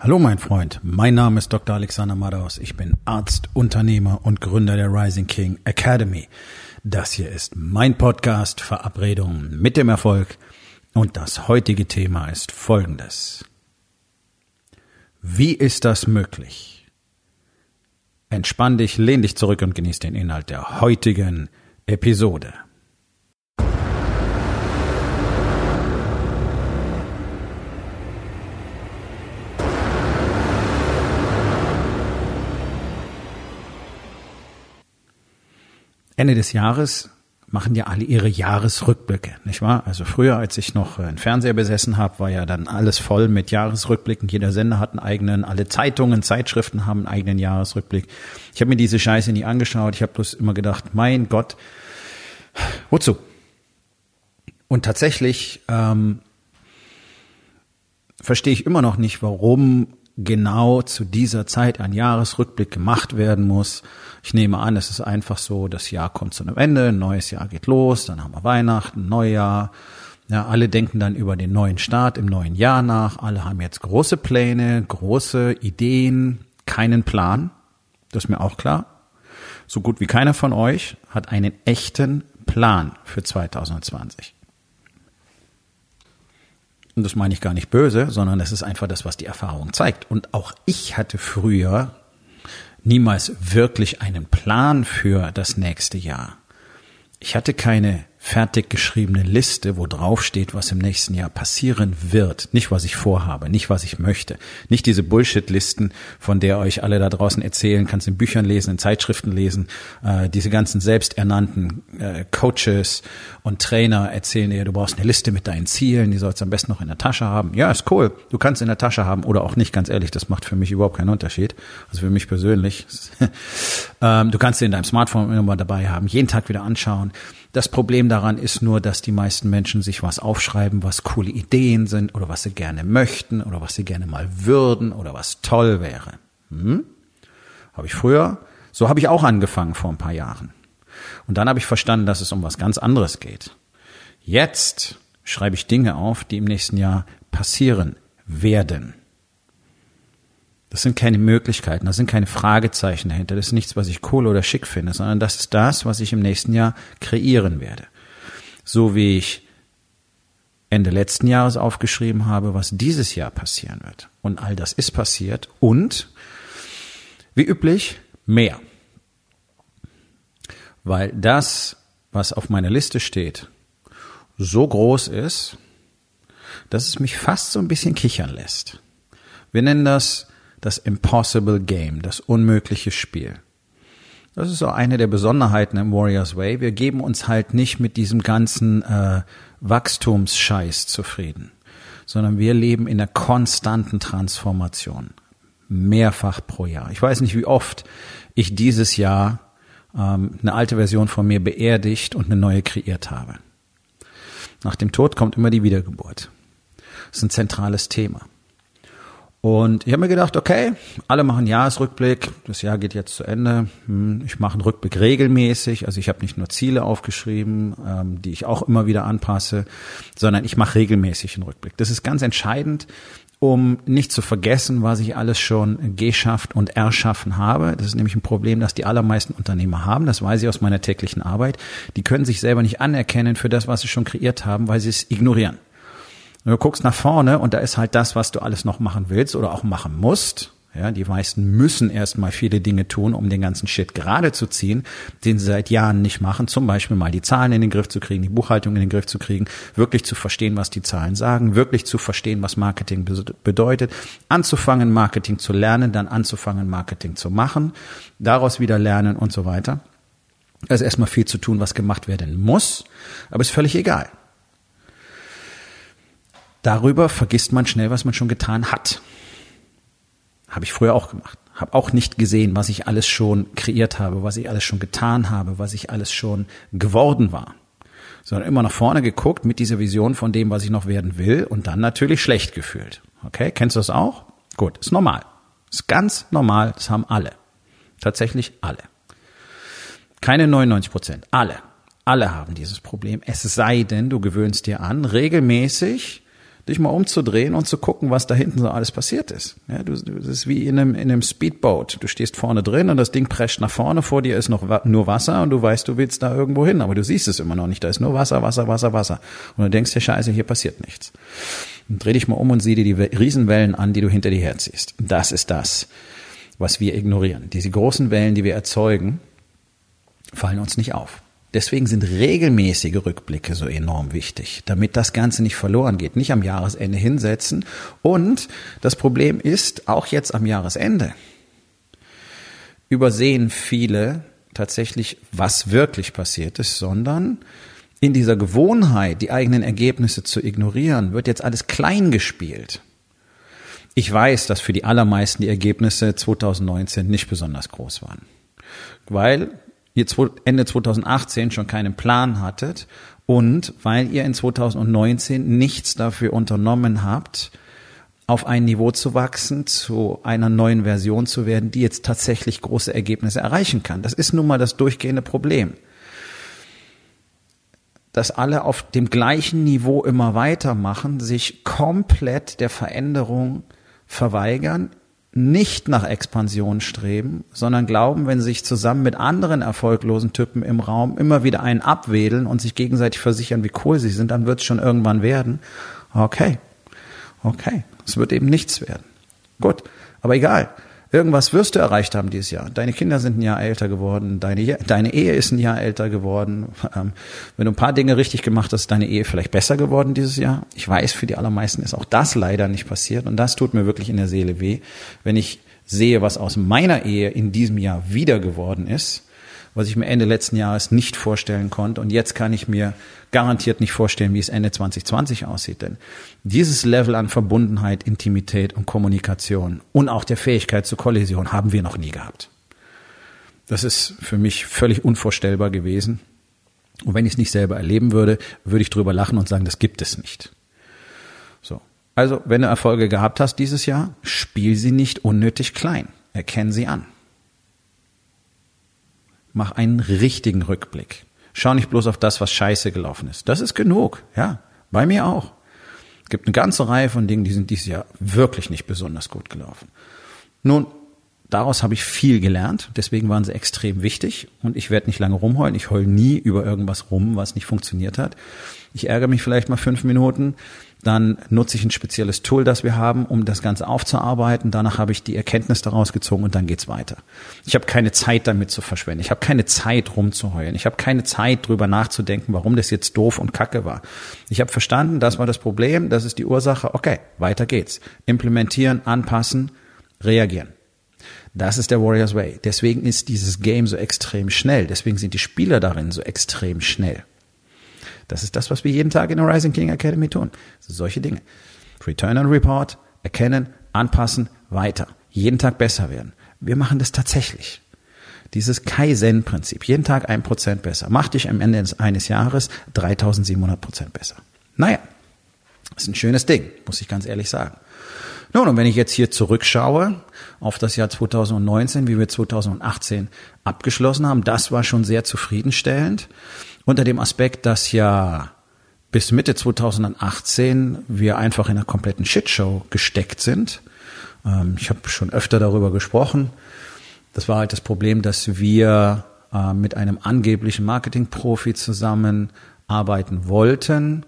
Hallo mein Freund, mein Name ist Dr. Alexander Madaus. Ich bin Arzt, Unternehmer und Gründer der Rising King Academy. Das hier ist mein Podcast Verabredungen mit dem Erfolg und das heutige Thema ist folgendes. Wie ist das möglich? Entspann dich, lehn dich zurück und genieß den Inhalt der heutigen Episode. Ende des Jahres machen ja alle ihre Jahresrückblicke, nicht wahr? Also früher, als ich noch einen Fernseher besessen habe, war ja dann alles voll mit Jahresrückblicken. Jeder Sender hat einen eigenen, alle Zeitungen, Zeitschriften haben einen eigenen Jahresrückblick. Ich habe mir diese Scheiße nie angeschaut. Ich habe bloß immer gedacht, mein Gott, wozu? Und tatsächlich ähm, verstehe ich immer noch nicht, warum genau zu dieser Zeit ein Jahresrückblick gemacht werden muss. Ich nehme an, es ist einfach so, das Jahr kommt zu einem Ende, ein neues Jahr geht los, dann haben wir Weihnachten, Neujahr. Ja, alle denken dann über den neuen Start im neuen Jahr nach. Alle haben jetzt große Pläne, große Ideen, keinen Plan. Das ist mir auch klar. So gut wie keiner von euch hat einen echten Plan für 2020. Und das meine ich gar nicht böse, sondern es ist einfach das, was die Erfahrung zeigt. Und auch ich hatte früher niemals wirklich einen Plan für das nächste Jahr. Ich hatte keine fertig geschriebene Liste, wo drauf steht, was im nächsten Jahr passieren wird. Nicht, was ich vorhabe, nicht, was ich möchte. Nicht diese Bullshit-Listen, von der euch alle da draußen erzählen, kannst in Büchern lesen, in Zeitschriften lesen. Äh, diese ganzen selbsternannten äh, Coaches und Trainer erzählen dir, du brauchst eine Liste mit deinen Zielen, die sollst du am besten noch in der Tasche haben. Ja, ist cool. Du kannst in der Tasche haben oder auch nicht, ganz ehrlich, das macht für mich überhaupt keinen Unterschied. Also für mich persönlich. ähm, du kannst sie in deinem Smartphone immer dabei haben, jeden Tag wieder anschauen. Das Problem daran ist nur, dass die meisten Menschen sich was aufschreiben, was coole Ideen sind oder was sie gerne möchten oder was sie gerne mal würden oder was toll wäre. Hm? Habe ich früher, so habe ich auch angefangen vor ein paar Jahren. Und dann habe ich verstanden, dass es um was ganz anderes geht. Jetzt schreibe ich Dinge auf, die im nächsten Jahr passieren werden. Das sind keine Möglichkeiten, das sind keine Fragezeichen dahinter, das ist nichts, was ich cool oder schick finde, sondern das ist das, was ich im nächsten Jahr kreieren werde. So wie ich Ende letzten Jahres aufgeschrieben habe, was dieses Jahr passieren wird. Und all das ist passiert und, wie üblich, mehr. Weil das, was auf meiner Liste steht, so groß ist, dass es mich fast so ein bisschen kichern lässt. Wir nennen das das Impossible Game, das unmögliche Spiel. Das ist auch eine der Besonderheiten im Warriors Way. Wir geben uns halt nicht mit diesem ganzen äh, Wachstumsscheiß zufrieden, sondern wir leben in einer konstanten Transformation. Mehrfach pro Jahr. Ich weiß nicht, wie oft ich dieses Jahr ähm, eine alte Version von mir beerdigt und eine neue kreiert habe. Nach dem Tod kommt immer die Wiedergeburt. Das ist ein zentrales Thema. Und ich habe mir gedacht, okay, alle machen Jahresrückblick, das Jahr geht jetzt zu Ende. Hm, ich mache einen Rückblick regelmäßig, also ich habe nicht nur Ziele aufgeschrieben, ähm, die ich auch immer wieder anpasse, sondern ich mache regelmäßig einen Rückblick. Das ist ganz entscheidend, um nicht zu vergessen, was ich alles schon geschafft und erschaffen habe. Das ist nämlich ein Problem, das die allermeisten Unternehmer haben. Das weiß ich aus meiner täglichen Arbeit. Die können sich selber nicht anerkennen für das, was sie schon kreiert haben, weil sie es ignorieren. Du guckst nach vorne und da ist halt das, was du alles noch machen willst oder auch machen musst. Ja, die meisten müssen erstmal viele Dinge tun, um den ganzen Shit gerade zu ziehen, den sie seit Jahren nicht machen. Zum Beispiel mal die Zahlen in den Griff zu kriegen, die Buchhaltung in den Griff zu kriegen, wirklich zu verstehen, was die Zahlen sagen, wirklich zu verstehen, was Marketing bedeutet, anzufangen, Marketing zu lernen, dann anzufangen, Marketing zu machen, daraus wieder lernen und so weiter. Also erstmal viel zu tun, was gemacht werden muss, aber ist völlig egal. Darüber vergisst man schnell, was man schon getan hat. Habe ich früher auch gemacht. Habe auch nicht gesehen, was ich alles schon kreiert habe, was ich alles schon getan habe, was ich alles schon geworden war. Sondern immer nach vorne geguckt mit dieser Vision von dem, was ich noch werden will und dann natürlich schlecht gefühlt. Okay, kennst du das auch? Gut, ist normal. Ist ganz normal, das haben alle. Tatsächlich alle. Keine 99 Prozent, alle. Alle haben dieses Problem. Es sei denn, du gewöhnst dir an, regelmäßig dich mal umzudrehen und zu gucken, was da hinten so alles passiert ist. Ja, du, das ist wie in einem, in einem Speedboat. Du stehst vorne drin und das Ding prescht nach vorne, vor dir ist noch nur Wasser und du weißt, du willst da irgendwo hin, aber du siehst es immer noch nicht. Da ist nur Wasser, Wasser, Wasser, Wasser. Und du denkst dir, scheiße, hier passiert nichts. Und dreh dich mal um und sieh dir die Riesenwellen an, die du hinter dir herziehst. Das ist das, was wir ignorieren. Diese großen Wellen, die wir erzeugen, fallen uns nicht auf. Deswegen sind regelmäßige Rückblicke so enorm wichtig, damit das Ganze nicht verloren geht. Nicht am Jahresende hinsetzen. Und das Problem ist, auch jetzt am Jahresende übersehen viele tatsächlich, was wirklich passiert ist, sondern in dieser Gewohnheit, die eigenen Ergebnisse zu ignorieren, wird jetzt alles klein gespielt. Ich weiß, dass für die allermeisten die Ergebnisse 2019 nicht besonders groß waren. Weil ihr Ende 2018 schon keinen Plan hattet und weil ihr in 2019 nichts dafür unternommen habt, auf ein Niveau zu wachsen, zu einer neuen Version zu werden, die jetzt tatsächlich große Ergebnisse erreichen kann. Das ist nun mal das durchgehende Problem. Dass alle auf dem gleichen Niveau immer weitermachen, sich komplett der Veränderung verweigern, nicht nach Expansion streben, sondern glauben, wenn sie sich zusammen mit anderen erfolglosen Typen im Raum immer wieder einen abwedeln und sich gegenseitig versichern, wie cool sie sind, dann wird es schon irgendwann werden. Okay, okay, es wird eben nichts werden. Gut, aber egal. Irgendwas wirst du erreicht haben dieses Jahr. Deine Kinder sind ein Jahr älter geworden, deine, deine Ehe ist ein Jahr älter geworden. Ähm, wenn du ein paar Dinge richtig gemacht hast, ist deine Ehe vielleicht besser geworden dieses Jahr. Ich weiß, für die allermeisten ist auch das leider nicht passiert und das tut mir wirklich in der Seele weh, wenn ich sehe, was aus meiner Ehe in diesem Jahr wieder geworden ist was ich mir Ende letzten Jahres nicht vorstellen konnte. Und jetzt kann ich mir garantiert nicht vorstellen, wie es Ende 2020 aussieht. Denn dieses Level an Verbundenheit, Intimität und Kommunikation und auch der Fähigkeit zur Kollision haben wir noch nie gehabt. Das ist für mich völlig unvorstellbar gewesen. Und wenn ich es nicht selber erleben würde, würde ich drüber lachen und sagen, das gibt es nicht. So. Also, wenn du Erfolge gehabt hast dieses Jahr, spiel sie nicht unnötig klein. Erkenn sie an. Mach einen richtigen Rückblick. Schau nicht bloß auf das, was scheiße gelaufen ist. Das ist genug, ja. Bei mir auch. Es gibt eine ganze Reihe von Dingen, die sind dieses Jahr wirklich nicht besonders gut gelaufen. Nun, daraus habe ich viel gelernt, deswegen waren sie extrem wichtig und ich werde nicht lange rumheulen. Ich heul nie über irgendwas rum, was nicht funktioniert hat. Ich ärgere mich vielleicht mal fünf Minuten, dann nutze ich ein spezielles Tool, das wir haben, um das Ganze aufzuarbeiten. Danach habe ich die Erkenntnis daraus gezogen und dann geht's weiter. Ich habe keine Zeit damit zu verschwenden. Ich habe keine Zeit rumzuheulen. Ich habe keine Zeit drüber nachzudenken, warum das jetzt doof und kacke war. Ich habe verstanden, das war das Problem, das ist die Ursache. Okay, weiter geht's. Implementieren, anpassen, reagieren. Das ist der Warriors Way. Deswegen ist dieses Game so extrem schnell. Deswegen sind die Spieler darin so extrem schnell. Das ist das, was wir jeden Tag in der Rising King Academy tun. Solche Dinge. Return and Report, erkennen, anpassen, weiter. Jeden Tag besser werden. Wir machen das tatsächlich. Dieses Kaizen-Prinzip. Jeden Tag ein Prozent besser. Macht dich am Ende eines Jahres 3700 Prozent besser. Naja, ist ein schönes Ding, muss ich ganz ehrlich sagen. Nun, und wenn ich jetzt hier zurückschaue auf das Jahr 2019, wie wir 2018 abgeschlossen haben, das war schon sehr zufriedenstellend unter dem Aspekt, dass ja bis Mitte 2018 wir einfach in einer kompletten Shitshow gesteckt sind. Ähm, ich habe schon öfter darüber gesprochen. Das war halt das Problem, dass wir äh, mit einem angeblichen Marketingprofi zusammenarbeiten wollten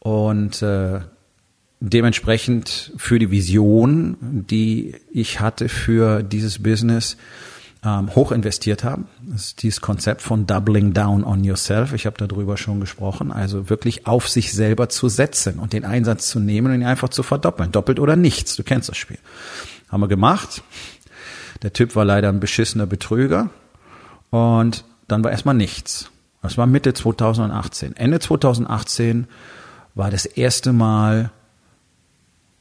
und äh, dementsprechend für die Vision, die ich hatte für dieses Business, ähm, hoch investiert haben. Das ist dieses Konzept von Doubling Down on Yourself. Ich habe darüber schon gesprochen. Also wirklich auf sich selber zu setzen und den Einsatz zu nehmen und ihn einfach zu verdoppeln. Doppelt oder nichts. Du kennst das Spiel. Haben wir gemacht. Der Typ war leider ein beschissener Betrüger. Und dann war erstmal nichts. Das war Mitte 2018. Ende 2018 war das erste Mal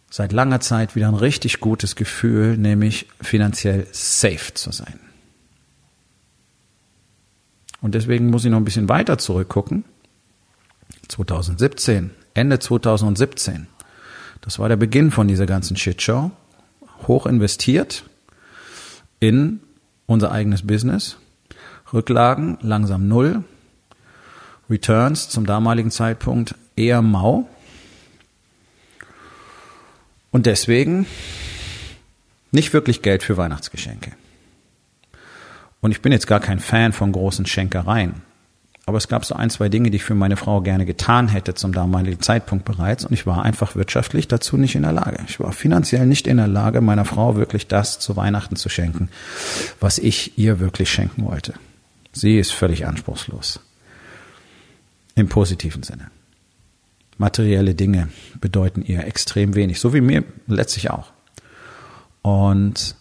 seit langer Zeit wieder ein richtig gutes Gefühl, nämlich finanziell safe zu sein. Und deswegen muss ich noch ein bisschen weiter zurückgucken. 2017, Ende 2017. Das war der Beginn von dieser ganzen Shitshow. Hoch investiert in unser eigenes Business. Rücklagen langsam null. Returns zum damaligen Zeitpunkt eher mau. Und deswegen nicht wirklich Geld für Weihnachtsgeschenke. Und ich bin jetzt gar kein Fan von großen Schenkereien. Aber es gab so ein, zwei Dinge, die ich für meine Frau gerne getan hätte zum damaligen Zeitpunkt bereits. Und ich war einfach wirtschaftlich dazu nicht in der Lage. Ich war finanziell nicht in der Lage, meiner Frau wirklich das zu Weihnachten zu schenken, was ich ihr wirklich schenken wollte. Sie ist völlig anspruchslos. Im positiven Sinne. Materielle Dinge bedeuten ihr extrem wenig, so wie mir letztlich auch. Und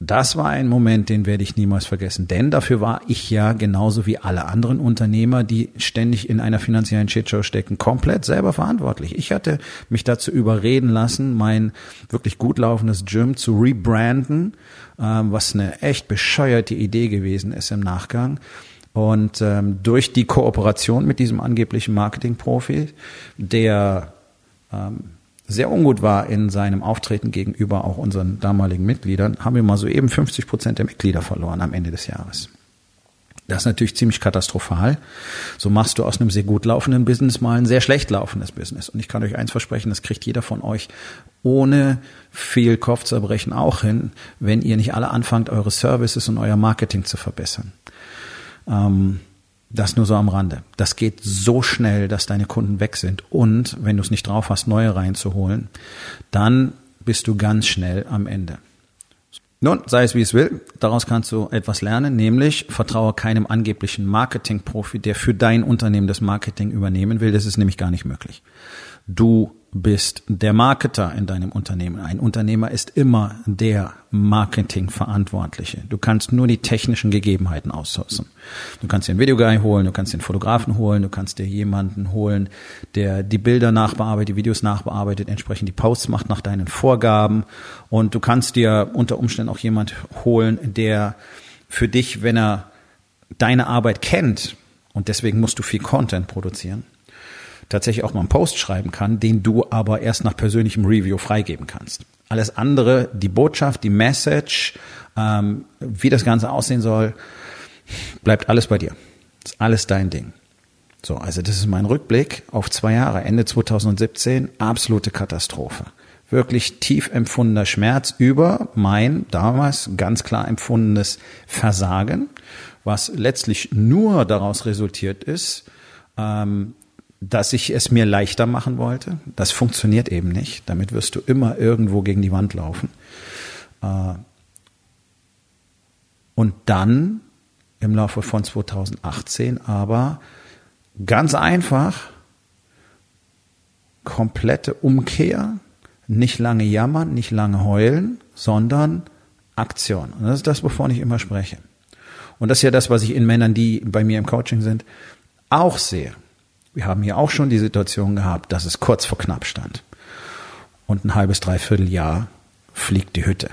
das war ein Moment, den werde ich niemals vergessen. Denn dafür war ich ja genauso wie alle anderen Unternehmer, die ständig in einer finanziellen Shitshow stecken, komplett selber verantwortlich. Ich hatte mich dazu überreden lassen, mein wirklich gut laufendes Gym zu rebranden, ähm, was eine echt bescheuerte Idee gewesen ist im Nachgang. Und ähm, durch die Kooperation mit diesem angeblichen Marketingprofi, der ähm, sehr ungut war in seinem Auftreten gegenüber auch unseren damaligen Mitgliedern, haben wir mal so eben 50 Prozent der Mitglieder verloren am Ende des Jahres. Das ist natürlich ziemlich katastrophal. So machst du aus einem sehr gut laufenden Business mal ein sehr schlecht laufendes Business. Und ich kann euch eins versprechen, das kriegt jeder von euch ohne viel Kopfzerbrechen auch hin, wenn ihr nicht alle anfangt, eure Services und euer Marketing zu verbessern. Ähm, das nur so am Rande. Das geht so schnell, dass deine Kunden weg sind. Und wenn du es nicht drauf hast, neue reinzuholen, dann bist du ganz schnell am Ende. Nun, sei es wie es will, daraus kannst du etwas lernen, nämlich vertraue keinem angeblichen Marketingprofi, der für dein Unternehmen das Marketing übernehmen will. Das ist nämlich gar nicht möglich. Du bist der Marketer in deinem Unternehmen. Ein Unternehmer ist immer der Marketingverantwortliche. Du kannst nur die technischen Gegebenheiten aussourcen. Du kannst dir einen Videoguy holen, du kannst den Fotografen holen, du kannst dir jemanden holen, der die Bilder nachbearbeitet, die Videos nachbearbeitet, entsprechend die Posts macht nach deinen Vorgaben. Und du kannst dir unter Umständen auch jemand holen, der für dich, wenn er deine Arbeit kennt, und deswegen musst du viel Content produzieren, tatsächlich auch mal einen Post schreiben kann, den du aber erst nach persönlichem Review freigeben kannst. Alles andere, die Botschaft, die Message, ähm, wie das Ganze aussehen soll, bleibt alles bei dir. Ist alles dein Ding. So, also das ist mein Rückblick auf zwei Jahre, Ende 2017, absolute Katastrophe. Wirklich tief empfundener Schmerz über mein damals ganz klar empfundenes Versagen, was letztlich nur daraus resultiert ist, ähm, dass ich es mir leichter machen wollte. Das funktioniert eben nicht. Damit wirst du immer irgendwo gegen die Wand laufen. Äh, und dann im Laufe von 2018 aber ganz einfach komplette Umkehr, nicht lange jammern, nicht lange heulen, sondern Aktion. Und das ist das, wovon ich immer spreche. Und das ist ja das, was ich in Männern, die bei mir im Coaching sind, auch sehe. Wir haben hier auch schon die Situation gehabt, dass es kurz vor knapp stand. Und ein halbes, dreiviertel Jahr fliegt die Hütte.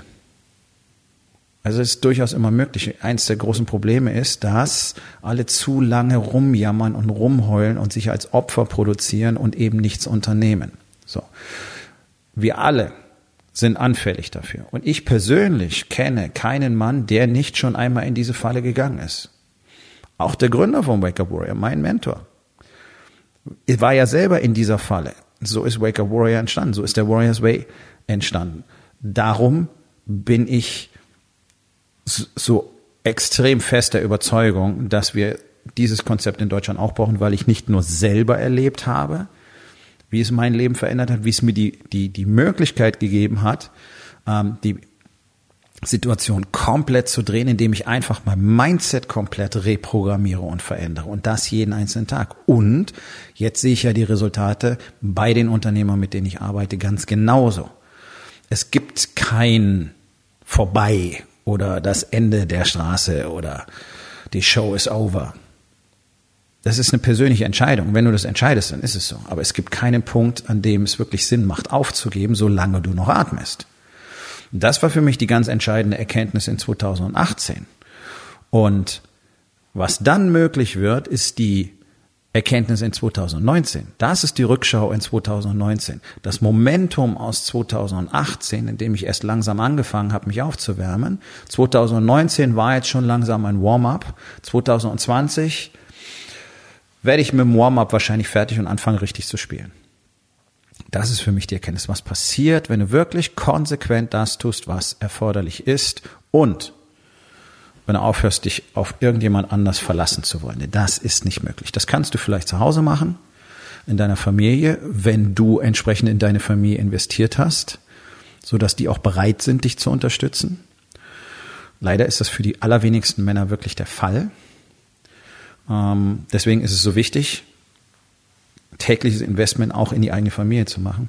Also es ist durchaus immer möglich. Eins der großen Probleme ist, dass alle zu lange rumjammern und rumheulen und sich als Opfer produzieren und eben nichts unternehmen. So. Wir alle sind anfällig dafür. Und ich persönlich kenne keinen Mann, der nicht schon einmal in diese Falle gegangen ist. Auch der Gründer von Wake Up Warrior, mein Mentor, war ja selber in dieser Falle. So ist Wake Up Warrior entstanden, so ist der Warriors Way entstanden. Darum bin ich so extrem fester Überzeugung, dass wir dieses Konzept in Deutschland auch brauchen, weil ich nicht nur selber erlebt habe, wie es mein Leben verändert hat, wie es mir die, die, die Möglichkeit gegeben hat, ähm, die Situation komplett zu drehen, indem ich einfach mein Mindset komplett reprogrammiere und verändere und das jeden einzelnen Tag. Und jetzt sehe ich ja die Resultate bei den Unternehmern, mit denen ich arbeite, ganz genauso. Es gibt kein Vorbei oder das Ende der Straße oder die Show is over. Das ist eine persönliche Entscheidung. Wenn du das entscheidest, dann ist es so. Aber es gibt keinen Punkt, an dem es wirklich Sinn macht, aufzugeben, solange du noch atmest. Das war für mich die ganz entscheidende Erkenntnis in 2018. Und was dann möglich wird, ist die Erkenntnis in 2019. Das ist die Rückschau in 2019. Das Momentum aus 2018, in dem ich erst langsam angefangen habe, mich aufzuwärmen. 2019 war jetzt schon langsam ein Warm-up. 2020 werde ich mit dem Warm-up wahrscheinlich fertig und anfangen richtig zu spielen. Das ist für mich die Erkenntnis, was passiert, wenn du wirklich konsequent das tust, was erforderlich ist und wenn du aufhörst, dich auf irgendjemand anders verlassen zu wollen. Das ist nicht möglich. Das kannst du vielleicht zu Hause machen, in deiner Familie, wenn du entsprechend in deine Familie investiert hast, so dass die auch bereit sind, dich zu unterstützen. Leider ist das für die allerwenigsten Männer wirklich der Fall. Ähm, deswegen ist es so wichtig, tägliches Investment auch in die eigene Familie zu machen.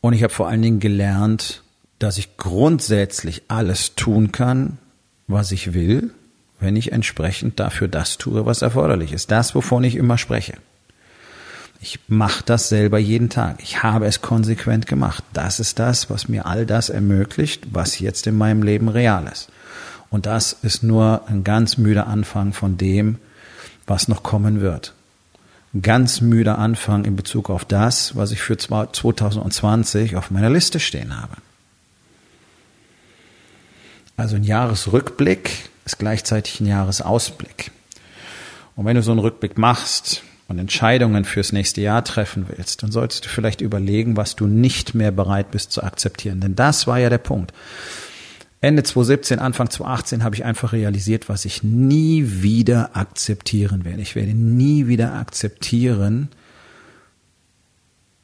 Und ich habe vor allen Dingen gelernt, dass ich grundsätzlich alles tun kann, was ich will, wenn ich entsprechend dafür das tue, was erforderlich ist. Das, wovon ich immer spreche. Ich mache das selber jeden Tag. Ich habe es konsequent gemacht. Das ist das, was mir all das ermöglicht, was jetzt in meinem Leben real ist. Und das ist nur ein ganz müder Anfang von dem, was noch kommen wird. Ganz müder Anfang in Bezug auf das, was ich für 2020 auf meiner Liste stehen habe. Also ein Jahresrückblick ist gleichzeitig ein Jahresausblick. Und wenn du so einen Rückblick machst und Entscheidungen fürs nächste Jahr treffen willst, dann solltest du vielleicht überlegen, was du nicht mehr bereit bist zu akzeptieren. Denn das war ja der Punkt. Ende 2017, Anfang 2018 habe ich einfach realisiert, was ich nie wieder akzeptieren werde. Ich werde nie wieder akzeptieren,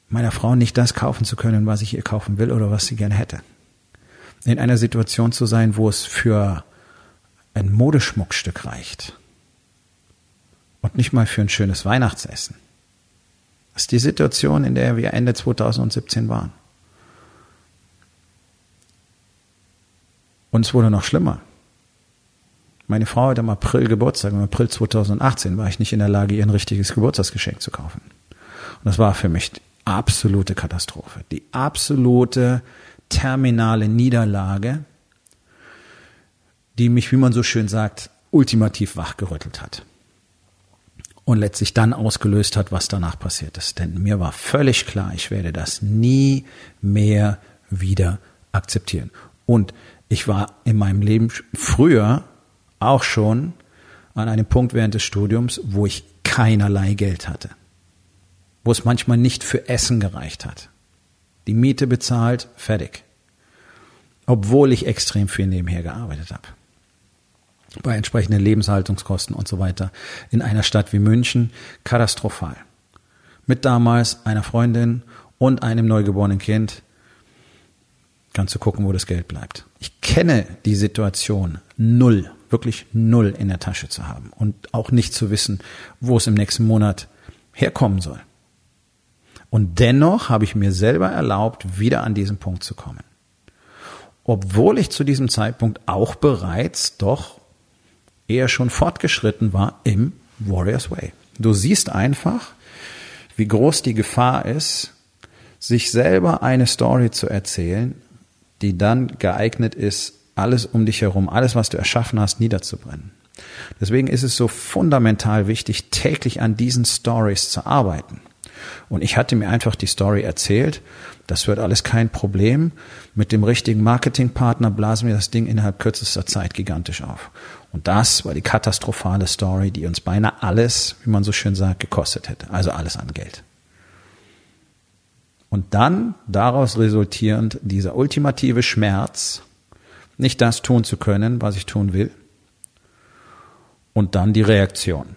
meiner Frau nicht das kaufen zu können, was ich ihr kaufen will oder was sie gerne hätte. In einer Situation zu sein, wo es für ein Modeschmuckstück reicht und nicht mal für ein schönes Weihnachtsessen. Das ist die Situation, in der wir Ende 2017 waren. Und es wurde noch schlimmer. Meine Frau hat im April Geburtstag, im April 2018 war ich nicht in der Lage, ihr ein richtiges Geburtstagsgeschenk zu kaufen. Und das war für mich die absolute Katastrophe, die absolute terminale Niederlage, die mich, wie man so schön sagt, ultimativ wachgerüttelt hat. Und letztlich dann ausgelöst hat, was danach passiert ist. Denn mir war völlig klar, ich werde das nie mehr wieder akzeptieren. Und ich war in meinem Leben früher auch schon an einem Punkt während des Studiums, wo ich keinerlei Geld hatte. Wo es manchmal nicht für Essen gereicht hat. Die Miete bezahlt, fertig. Obwohl ich extrem viel nebenher gearbeitet habe. Bei entsprechenden Lebenshaltungskosten und so weiter. In einer Stadt wie München katastrophal. Mit damals einer Freundin und einem neugeborenen Kind kannst du gucken, wo das Geld bleibt. Ich kenne die Situation null, wirklich null in der Tasche zu haben und auch nicht zu wissen, wo es im nächsten Monat herkommen soll. Und dennoch habe ich mir selber erlaubt, wieder an diesen Punkt zu kommen. Obwohl ich zu diesem Zeitpunkt auch bereits doch eher schon fortgeschritten war im Warriors Way. Du siehst einfach, wie groß die Gefahr ist, sich selber eine Story zu erzählen, die dann geeignet ist, alles um dich herum, alles, was du erschaffen hast, niederzubrennen. Deswegen ist es so fundamental wichtig, täglich an diesen Stories zu arbeiten. Und ich hatte mir einfach die Story erzählt. Das wird alles kein Problem. Mit dem richtigen Marketingpartner blasen wir das Ding innerhalb kürzester Zeit gigantisch auf. Und das war die katastrophale Story, die uns beinahe alles, wie man so schön sagt, gekostet hätte. Also alles an Geld. Und dann daraus resultierend dieser ultimative Schmerz, nicht das tun zu können, was ich tun will. Und dann die Reaktion.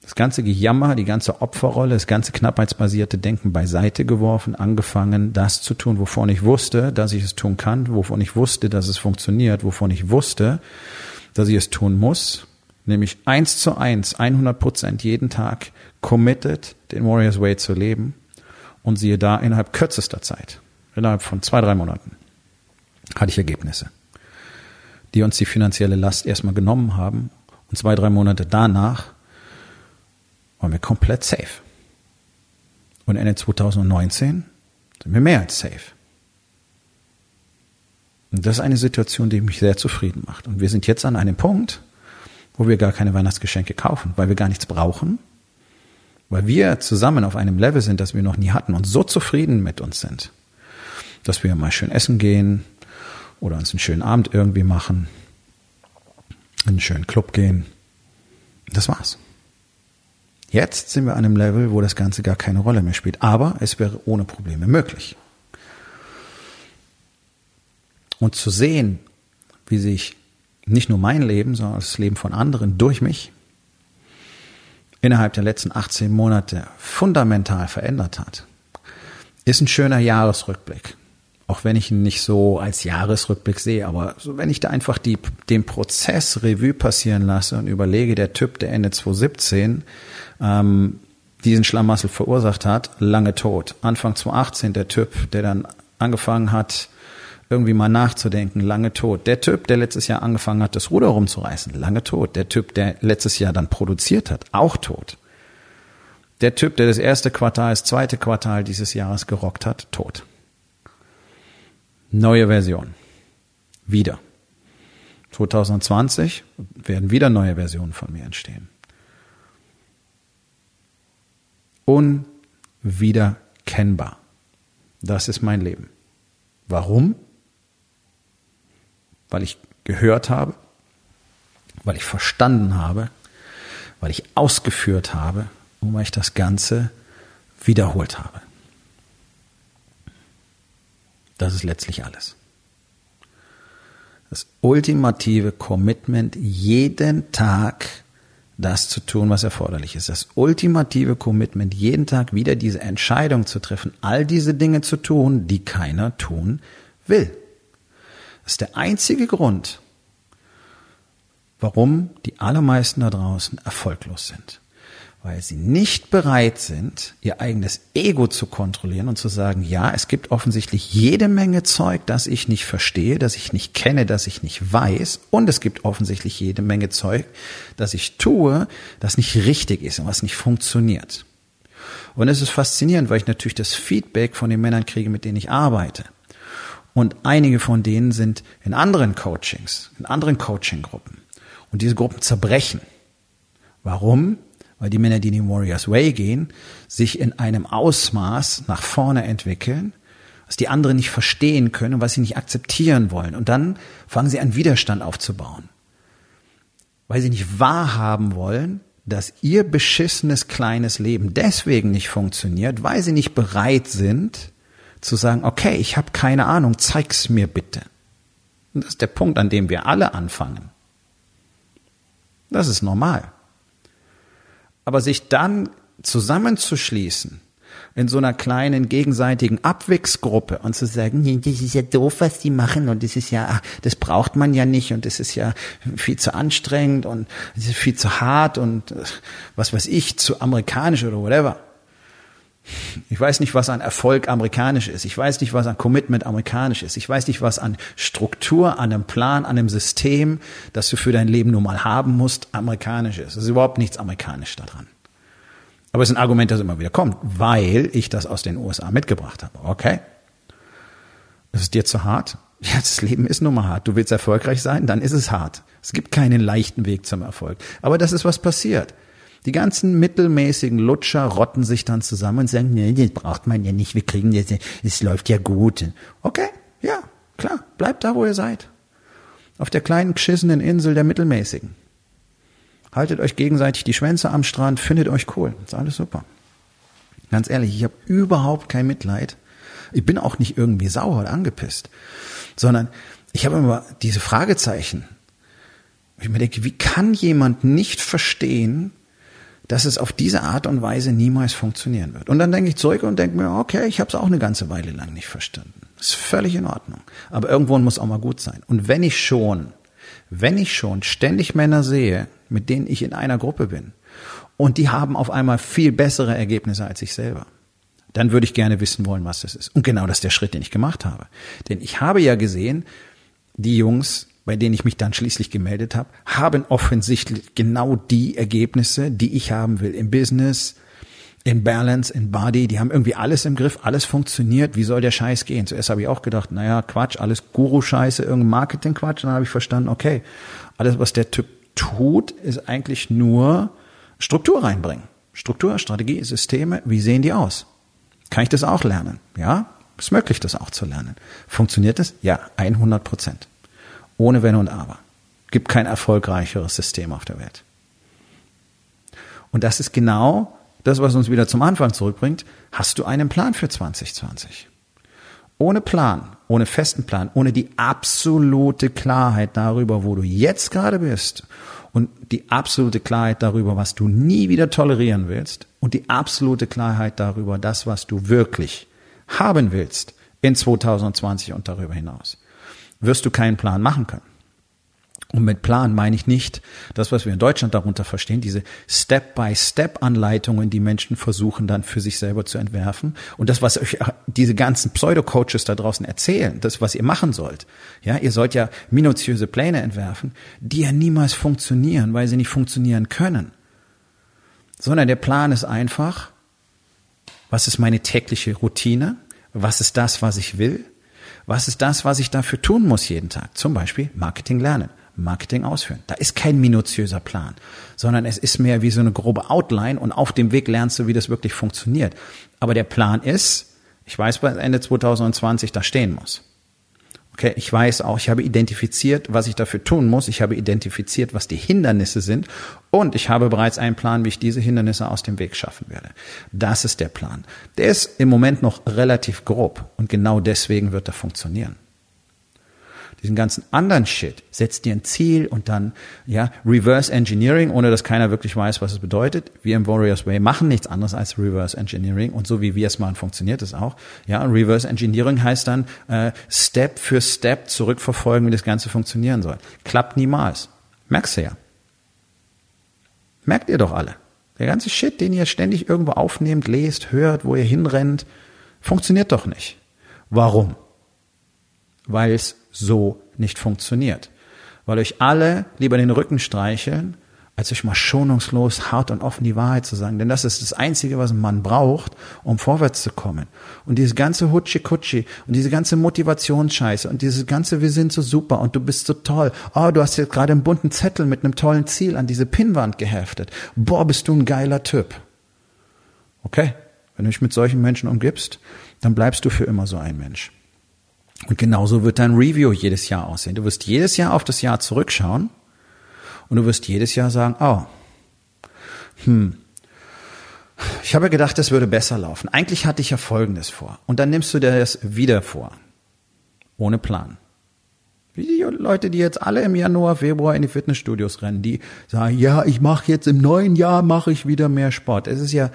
Das ganze Gejammer, die ganze Opferrolle, das ganze knappheitsbasierte Denken beiseite geworfen, angefangen, das zu tun, wovon ich wusste, dass ich es tun kann, wovon ich wusste, dass es funktioniert, wovon ich wusste, dass ich es tun muss, nämlich eins zu eins, 100 Prozent jeden Tag committed, den Warriors Way zu leben. Und siehe da, innerhalb kürzester Zeit, innerhalb von zwei, drei Monaten, hatte ich Ergebnisse, die uns die finanzielle Last erstmal genommen haben. Und zwei, drei Monate danach waren wir komplett safe. Und Ende 2019 sind wir mehr als safe. Und das ist eine Situation, die mich sehr zufrieden macht. Und wir sind jetzt an einem Punkt, wo wir gar keine Weihnachtsgeschenke kaufen, weil wir gar nichts brauchen, weil wir zusammen auf einem Level sind, das wir noch nie hatten und so zufrieden mit uns sind, dass wir mal schön essen gehen oder uns einen schönen Abend irgendwie machen, in einen schönen Club gehen. Das war's. Jetzt sind wir an einem Level, wo das Ganze gar keine Rolle mehr spielt. Aber es wäre ohne Probleme möglich. Und zu sehen, wie sich nicht nur mein Leben, sondern das Leben von anderen durch mich innerhalb der letzten 18 Monate fundamental verändert hat, ist ein schöner Jahresrückblick. Auch wenn ich ihn nicht so als Jahresrückblick sehe, aber so, wenn ich da einfach die, den Prozess Revue passieren lasse und überlege, der Typ, der Ende 2017 ähm, diesen Schlamassel verursacht hat, lange tot. Anfang 2018 der Typ, der dann angefangen hat, irgendwie mal nachzudenken, lange tot. Der Typ, der letztes Jahr angefangen hat, das Ruder rumzureißen, lange tot. Der Typ, der letztes Jahr dann produziert hat, auch tot. Der Typ, der das erste Quartal, das zweite Quartal dieses Jahres gerockt hat, tot. Neue Version. Wieder. 2020 werden wieder neue Versionen von mir entstehen. Unwiederkennbar. Das ist mein Leben. Warum? Weil ich gehört habe, weil ich verstanden habe, weil ich ausgeführt habe und weil ich das Ganze wiederholt habe. Das ist letztlich alles. Das ultimative Commitment, jeden Tag das zu tun, was erforderlich ist. Das ultimative Commitment, jeden Tag wieder diese Entscheidung zu treffen, all diese Dinge zu tun, die keiner tun will. Das ist der einzige Grund, warum die allermeisten da draußen erfolglos sind. Weil sie nicht bereit sind, ihr eigenes Ego zu kontrollieren und zu sagen, ja, es gibt offensichtlich jede Menge Zeug, das ich nicht verstehe, das ich nicht kenne, das ich nicht weiß. Und es gibt offensichtlich jede Menge Zeug, das ich tue, das nicht richtig ist und was nicht funktioniert. Und es ist faszinierend, weil ich natürlich das Feedback von den Männern kriege, mit denen ich arbeite. Und einige von denen sind in anderen Coachings, in anderen Coaching-Gruppen. Und diese Gruppen zerbrechen. Warum? Weil die Männer, die in den Warriors Way gehen, sich in einem Ausmaß nach vorne entwickeln, was die anderen nicht verstehen können und was sie nicht akzeptieren wollen. Und dann fangen sie an, Widerstand aufzubauen. Weil sie nicht wahrhaben wollen, dass ihr beschissenes kleines Leben deswegen nicht funktioniert, weil sie nicht bereit sind, zu sagen, okay, ich habe keine Ahnung, zeig's mir bitte. Und das ist der Punkt, an dem wir alle anfangen. Das ist normal. Aber sich dann zusammenzuschließen in so einer kleinen gegenseitigen Abwichsgruppe und zu sagen, nee, das ist ja doof, was die machen und das ist ja, das braucht man ja nicht und das ist ja viel zu anstrengend und das ist viel zu hart und äh, was weiß ich, zu amerikanisch oder whatever. Ich weiß nicht, was an Erfolg amerikanisch ist. Ich weiß nicht, was an Commitment amerikanisch ist. Ich weiß nicht, was an Struktur, an einem Plan, an einem System, das du für dein Leben nun mal haben musst, amerikanisch ist. Es ist überhaupt nichts amerikanisch daran. Aber es ist ein Argument, das immer wieder kommt, weil ich das aus den USA mitgebracht habe. Okay. Ist es dir zu hart? Ja, das Leben ist nun mal hart. Du willst erfolgreich sein, dann ist es hart. Es gibt keinen leichten Weg zum Erfolg. Aber das ist was passiert. Die ganzen mittelmäßigen Lutscher rotten sich dann zusammen und sagen, nee, das braucht man ja nicht, wir kriegen das, es läuft ja gut. Okay, ja, klar, bleibt da, wo ihr seid. Auf der kleinen geschissenen Insel der Mittelmäßigen. Haltet euch gegenseitig die Schwänze am Strand, findet euch cool. Ist alles super. Ganz ehrlich, ich habe überhaupt kein Mitleid. Ich bin auch nicht irgendwie sauer oder angepisst, sondern ich habe immer diese Fragezeichen. Ich mir denke, wie kann jemand nicht verstehen, dass es auf diese Art und Weise niemals funktionieren wird. Und dann denke ich zurück und denke mir, okay, ich habe es auch eine ganze Weile lang nicht verstanden. ist völlig in Ordnung. Aber irgendwo muss auch mal gut sein. Und wenn ich schon, wenn ich schon ständig Männer sehe, mit denen ich in einer Gruppe bin, und die haben auf einmal viel bessere Ergebnisse als ich selber, dann würde ich gerne wissen wollen, was das ist. Und genau das ist der Schritt, den ich gemacht habe. Denn ich habe ja gesehen, die Jungs, bei denen ich mich dann schließlich gemeldet habe, haben offensichtlich genau die Ergebnisse, die ich haben will im Business, in Balance, in Body, die haben irgendwie alles im Griff, alles funktioniert, wie soll der Scheiß gehen? Zuerst habe ich auch gedacht, naja, Quatsch, alles Guru-Scheiße, irgendein Marketing-Quatsch, dann habe ich verstanden, okay, alles, was der Typ tut, ist eigentlich nur Struktur reinbringen. Struktur, Strategie, Systeme, wie sehen die aus? Kann ich das auch lernen? Ja, ist möglich, das auch zu lernen. Funktioniert es? Ja, 100 Prozent. Ohne Wenn und Aber. Gibt kein erfolgreicheres System auf der Welt. Und das ist genau das, was uns wieder zum Anfang zurückbringt. Hast du einen Plan für 2020? Ohne Plan, ohne festen Plan, ohne die absolute Klarheit darüber, wo du jetzt gerade bist und die absolute Klarheit darüber, was du nie wieder tolerieren willst und die absolute Klarheit darüber, das, was du wirklich haben willst in 2020 und darüber hinaus, wirst du keinen Plan machen können. Und mit Plan meine ich nicht das, was wir in Deutschland darunter verstehen, diese Step-by-Step-Anleitungen, die Menschen versuchen dann für sich selber zu entwerfen. Und das, was euch diese ganzen Pseudo-Coaches da draußen erzählen, das, was ihr machen sollt. Ja, ihr sollt ja minutiöse Pläne entwerfen, die ja niemals funktionieren, weil sie nicht funktionieren können. Sondern der Plan ist einfach, was ist meine tägliche Routine? Was ist das, was ich will? Was ist das, was ich dafür tun muss jeden Tag? Zum Beispiel Marketing lernen. Marketing ausführen. Da ist kein minutiöser Plan, sondern es ist mehr wie so eine grobe Outline und auf dem Weg lernst du, wie das wirklich funktioniert. Aber der Plan ist, ich weiß, was Ende 2020 da stehen muss. Okay, ich weiß auch, ich habe identifiziert, was ich dafür tun muss. Ich habe identifiziert, was die Hindernisse sind. Und ich habe bereits einen Plan, wie ich diese Hindernisse aus dem Weg schaffen werde. Das ist der Plan. Der ist im Moment noch relativ grob. Und genau deswegen wird er funktionieren diesen ganzen anderen Shit, setzt dir ein Ziel und dann, ja, Reverse Engineering, ohne dass keiner wirklich weiß, was es bedeutet. Wir im Warriors Way machen nichts anderes als Reverse Engineering und so wie wir es machen, funktioniert es auch. Ja, Reverse Engineering heißt dann, äh, Step für Step zurückverfolgen, wie das Ganze funktionieren soll. Klappt niemals. Merkst du ja. Merkt ihr doch alle. Der ganze Shit, den ihr ständig irgendwo aufnehmt, lest, hört, wo ihr hinrennt, funktioniert doch nicht. Warum? Weil es so nicht funktioniert. Weil euch alle lieber den Rücken streicheln, als euch mal schonungslos, hart und offen die Wahrheit zu sagen. Denn das ist das Einzige, was ein Mann braucht, um vorwärts zu kommen. Und dieses ganze Hutschi-Kutschi und diese ganze Motivationsscheiße und dieses ganze, wir sind so super und du bist so toll. Oh, du hast jetzt gerade einen bunten Zettel mit einem tollen Ziel an diese Pinnwand geheftet. Boah, bist du ein geiler Typ. Okay? Wenn du dich mit solchen Menschen umgibst, dann bleibst du für immer so ein Mensch. Und genauso wird dein Review jedes Jahr aussehen. Du wirst jedes Jahr auf das Jahr zurückschauen und du wirst jedes Jahr sagen, oh, hm, ich habe gedacht, das würde besser laufen. Eigentlich hatte ich ja Folgendes vor. Und dann nimmst du dir das wieder vor. Ohne Plan. Wie die Leute, die jetzt alle im Januar, Februar in die Fitnessstudios rennen, die sagen, ja, ich mache jetzt im neuen Jahr, mache ich wieder mehr Sport. Es ist ja,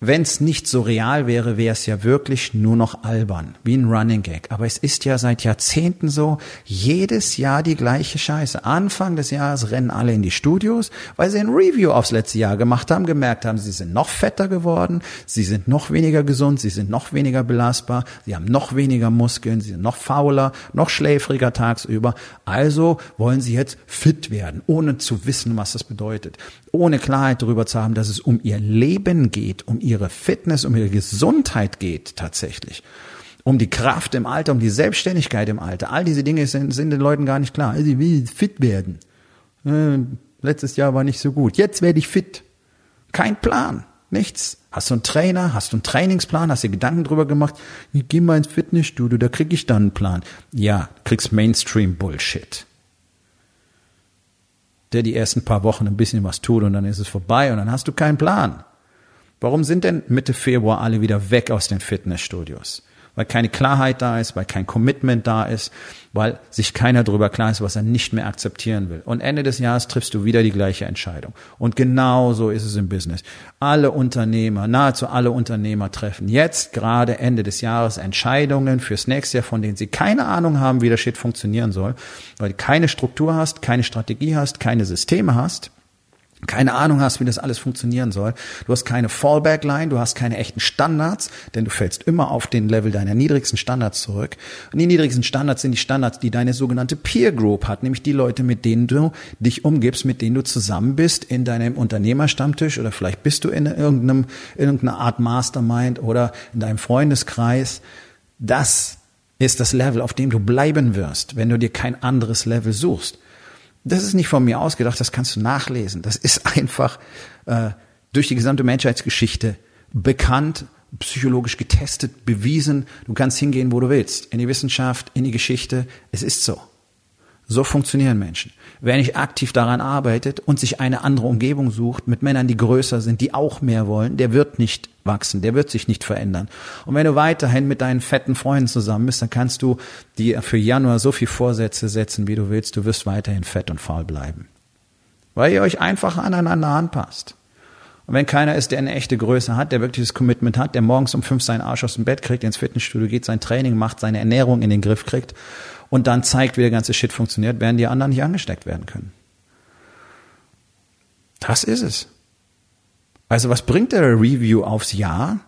wenn es nicht so real wäre, wäre es ja wirklich nur noch albern, wie ein Running Gag. Aber es ist ja seit Jahrzehnten so, jedes Jahr die gleiche Scheiße. Anfang des Jahres rennen alle in die Studios, weil sie ein Review aufs letzte Jahr gemacht haben, gemerkt haben, sie sind noch fetter geworden, sie sind noch weniger gesund, sie sind noch weniger belastbar, sie haben noch weniger Muskeln, sie sind noch fauler, noch schläfriger tagsüber. Also wollen sie jetzt fit werden, ohne zu wissen, was das bedeutet ohne Klarheit darüber zu haben, dass es um ihr Leben geht, um ihre Fitness, um ihre Gesundheit geht tatsächlich. Um die Kraft im Alter, um die Selbstständigkeit im Alter. All diese Dinge sind, sind den Leuten gar nicht klar. Also ich will fit werden. Äh, letztes Jahr war nicht so gut. Jetzt werde ich fit. Kein Plan. Nichts. Hast du einen Trainer? Hast du einen Trainingsplan? Hast du Gedanken drüber gemacht? Ich gehe mal ins Fitnessstudio, da krieg ich dann einen Plan. Ja, kriegst Mainstream-Bullshit der die ersten paar Wochen ein bisschen was tut und dann ist es vorbei und dann hast du keinen Plan. Warum sind denn Mitte Februar alle wieder weg aus den Fitnessstudios? Weil keine Klarheit da ist, weil kein Commitment da ist, weil sich keiner darüber klar ist, was er nicht mehr akzeptieren will. Und Ende des Jahres triffst du wieder die gleiche Entscheidung. Und genau so ist es im Business. Alle Unternehmer, nahezu alle Unternehmer treffen jetzt gerade Ende des Jahres Entscheidungen fürs nächste Jahr, von denen sie keine Ahnung haben, wie der Shit funktionieren soll, weil du keine Struktur hast, keine Strategie hast, keine Systeme hast keine Ahnung hast, wie das alles funktionieren soll. Du hast keine Fallback-Line, du hast keine echten Standards, denn du fällst immer auf den Level deiner niedrigsten Standards zurück. Und die niedrigsten Standards sind die Standards, die deine sogenannte Peer Group hat, nämlich die Leute, mit denen du dich umgibst, mit denen du zusammen bist in deinem Unternehmerstammtisch oder vielleicht bist du in irgendeinem, irgendeiner Art Mastermind oder in deinem Freundeskreis. Das ist das Level, auf dem du bleiben wirst, wenn du dir kein anderes Level suchst. Das ist nicht von mir ausgedacht, das kannst du nachlesen. Das ist einfach äh, durch die gesamte Menschheitsgeschichte bekannt, psychologisch getestet, bewiesen. Du kannst hingehen, wo du willst. In die Wissenschaft, in die Geschichte. Es ist so. So funktionieren Menschen. Wer nicht aktiv daran arbeitet und sich eine andere Umgebung sucht, mit Männern, die größer sind, die auch mehr wollen, der wird nicht wachsen, der wird sich nicht verändern. Und wenn du weiterhin mit deinen fetten Freunden zusammen bist, dann kannst du dir für Januar so viel Vorsätze setzen, wie du willst, du wirst weiterhin fett und faul bleiben. Weil ihr euch einfach aneinander anpasst. Und wenn keiner ist, der eine echte Größe hat, der wirklich das Commitment hat, der morgens um fünf seinen Arsch aus dem Bett kriegt, ins Fitnessstudio geht, sein Training macht, seine Ernährung in den Griff kriegt und dann zeigt, wie der ganze Shit funktioniert, werden die anderen nicht angesteckt werden können. Das ist es. Also was bringt der Review aufs Jahr,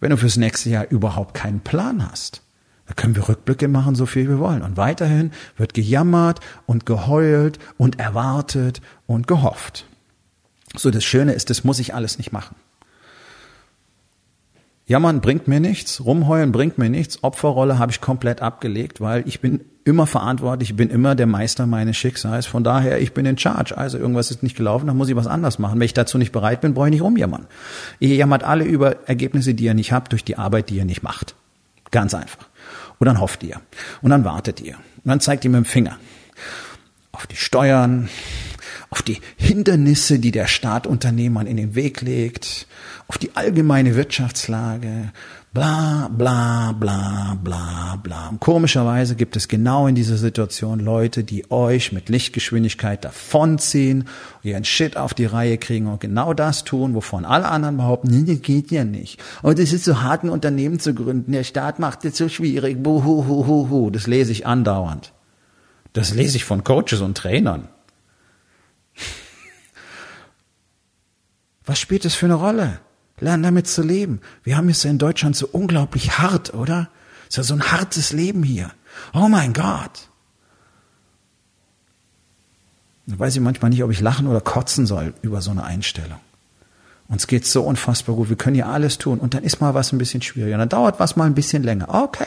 wenn du fürs nächste Jahr überhaupt keinen Plan hast? Da können wir Rückblicke machen, so viel wir wollen. Und weiterhin wird gejammert und geheult und erwartet und gehofft. So, das Schöne ist, das muss ich alles nicht machen. Jammern bringt mir nichts, rumheulen bringt mir nichts, Opferrolle habe ich komplett abgelegt, weil ich bin immer verantwortlich, ich bin immer der Meister meines Schicksals. Von daher, ich bin in charge. Also irgendwas ist nicht gelaufen, dann muss ich was anders machen. Wenn ich dazu nicht bereit bin, brauche ich nicht rumjammern. Ihr jammert alle über Ergebnisse, die ihr nicht habt, durch die Arbeit, die ihr nicht macht. Ganz einfach. Und dann hofft ihr. Und dann wartet ihr. Und dann zeigt ihr mit dem Finger auf die Steuern, auf die Hindernisse, die der Staat Unternehmern in den Weg legt, auf die allgemeine Wirtschaftslage, bla bla bla bla bla. Und komischerweise gibt es genau in dieser Situation Leute, die euch mit Lichtgeschwindigkeit davonziehen, ihren Shit auf die Reihe kriegen und genau das tun, wovon alle anderen behaupten, nee, das geht ja nicht. Und es ist so hart, ein Unternehmen zu gründen. Der Staat macht es so schwierig. Buhuhuhuhu. Das lese ich andauernd. Das lese ich von Coaches und Trainern. Was spielt es für eine Rolle? Lern damit zu leben. Wir haben es ja in Deutschland so unglaublich hart, oder? Es ist ja so ein hartes Leben hier. Oh mein Gott. Da weiß ich manchmal nicht, ob ich lachen oder kotzen soll über so eine Einstellung. Uns geht's so unfassbar gut. Wir können ja alles tun. Und dann ist mal was ein bisschen schwieriger. Dann dauert was mal ein bisschen länger. Okay.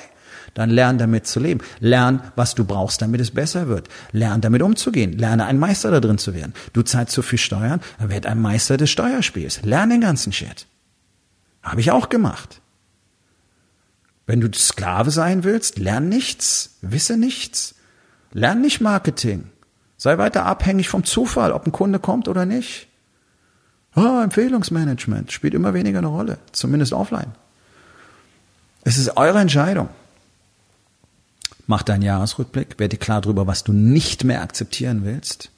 Dann lern damit zu leben. Lern, was du brauchst, damit es besser wird. Lern damit umzugehen. Lerne ein Meister da drin zu werden. Du zahlst zu viel Steuern, dann werd ein Meister des Steuerspiels. Lern den ganzen Shit. Habe ich auch gemacht. Wenn du Sklave sein willst, lern nichts, wisse nichts. Lern nicht Marketing. Sei weiter abhängig vom Zufall, ob ein Kunde kommt oder nicht. Oh, Empfehlungsmanagement spielt immer weniger eine Rolle, zumindest offline. Es ist eure Entscheidung. Mach deinen Jahresrückblick, werde klar darüber, was du nicht mehr akzeptieren willst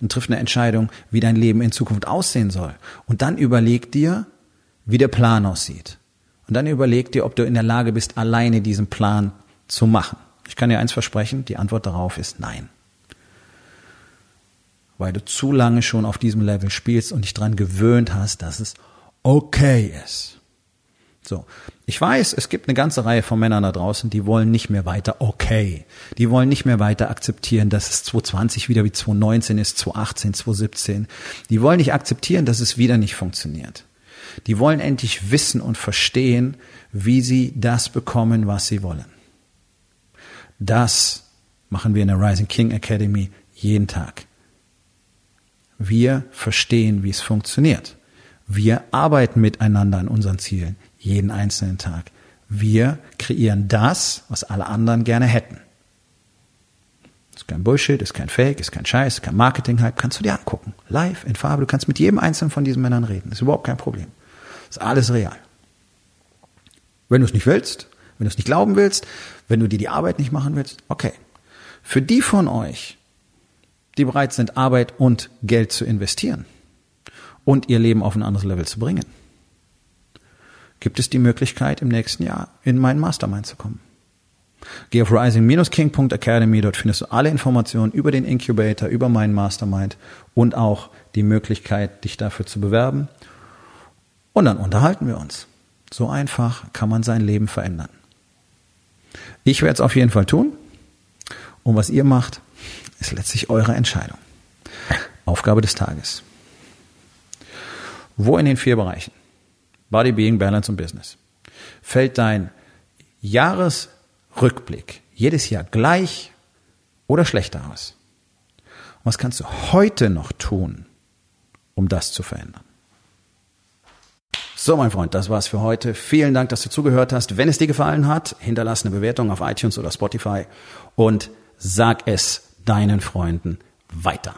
und triff eine Entscheidung, wie dein Leben in Zukunft aussehen soll. Und dann überleg dir, wie der Plan aussieht. Und dann überleg dir, ob du in der Lage bist, alleine diesen Plan zu machen. Ich kann dir eins versprechen, die Antwort darauf ist nein. Weil du zu lange schon auf diesem Level spielst und dich daran gewöhnt hast, dass es okay ist. So. Ich weiß, es gibt eine ganze Reihe von Männern da draußen, die wollen nicht mehr weiter okay. Die wollen nicht mehr weiter akzeptieren, dass es 2020 wieder wie 2019 ist, 2018, 2017. Die wollen nicht akzeptieren, dass es wieder nicht funktioniert. Die wollen endlich wissen und verstehen, wie sie das bekommen, was sie wollen. Das machen wir in der Rising King Academy jeden Tag. Wir verstehen, wie es funktioniert. Wir arbeiten miteinander an unseren Zielen jeden einzelnen Tag. Wir kreieren das, was alle anderen gerne hätten. Ist kein Bullshit, ist kein Fake, ist kein Scheiß, ist kein Marketing-Hype. Kannst du dir angucken. Live, in Farbe. Du kannst mit jedem einzelnen von diesen Männern reden. Ist überhaupt kein Problem. Ist alles real. Wenn du es nicht willst, wenn du es nicht glauben willst, wenn du dir die Arbeit nicht machen willst, okay. Für die von euch, die bereit sind, Arbeit und Geld zu investieren und ihr Leben auf ein anderes Level zu bringen, gibt es die Möglichkeit, im nächsten Jahr in meinen Mastermind zu kommen. Geh auf rising-king.academy, dort findest du alle Informationen über den Incubator, über meinen Mastermind und auch die Möglichkeit, dich dafür zu bewerben. Und dann unterhalten wir uns. So einfach kann man sein Leben verändern. Ich werde es auf jeden Fall tun. Und was ihr macht, ist letztlich eure Entscheidung. Aufgabe des Tages. Wo in den vier Bereichen Body, Being, Balance und Business. Fällt dein Jahresrückblick jedes Jahr gleich oder schlechter aus? Und was kannst du heute noch tun, um das zu verändern? So, mein Freund, das war's für heute. Vielen Dank, dass du zugehört hast. Wenn es dir gefallen hat, hinterlass eine Bewertung auf iTunes oder Spotify und sag es deinen Freunden weiter.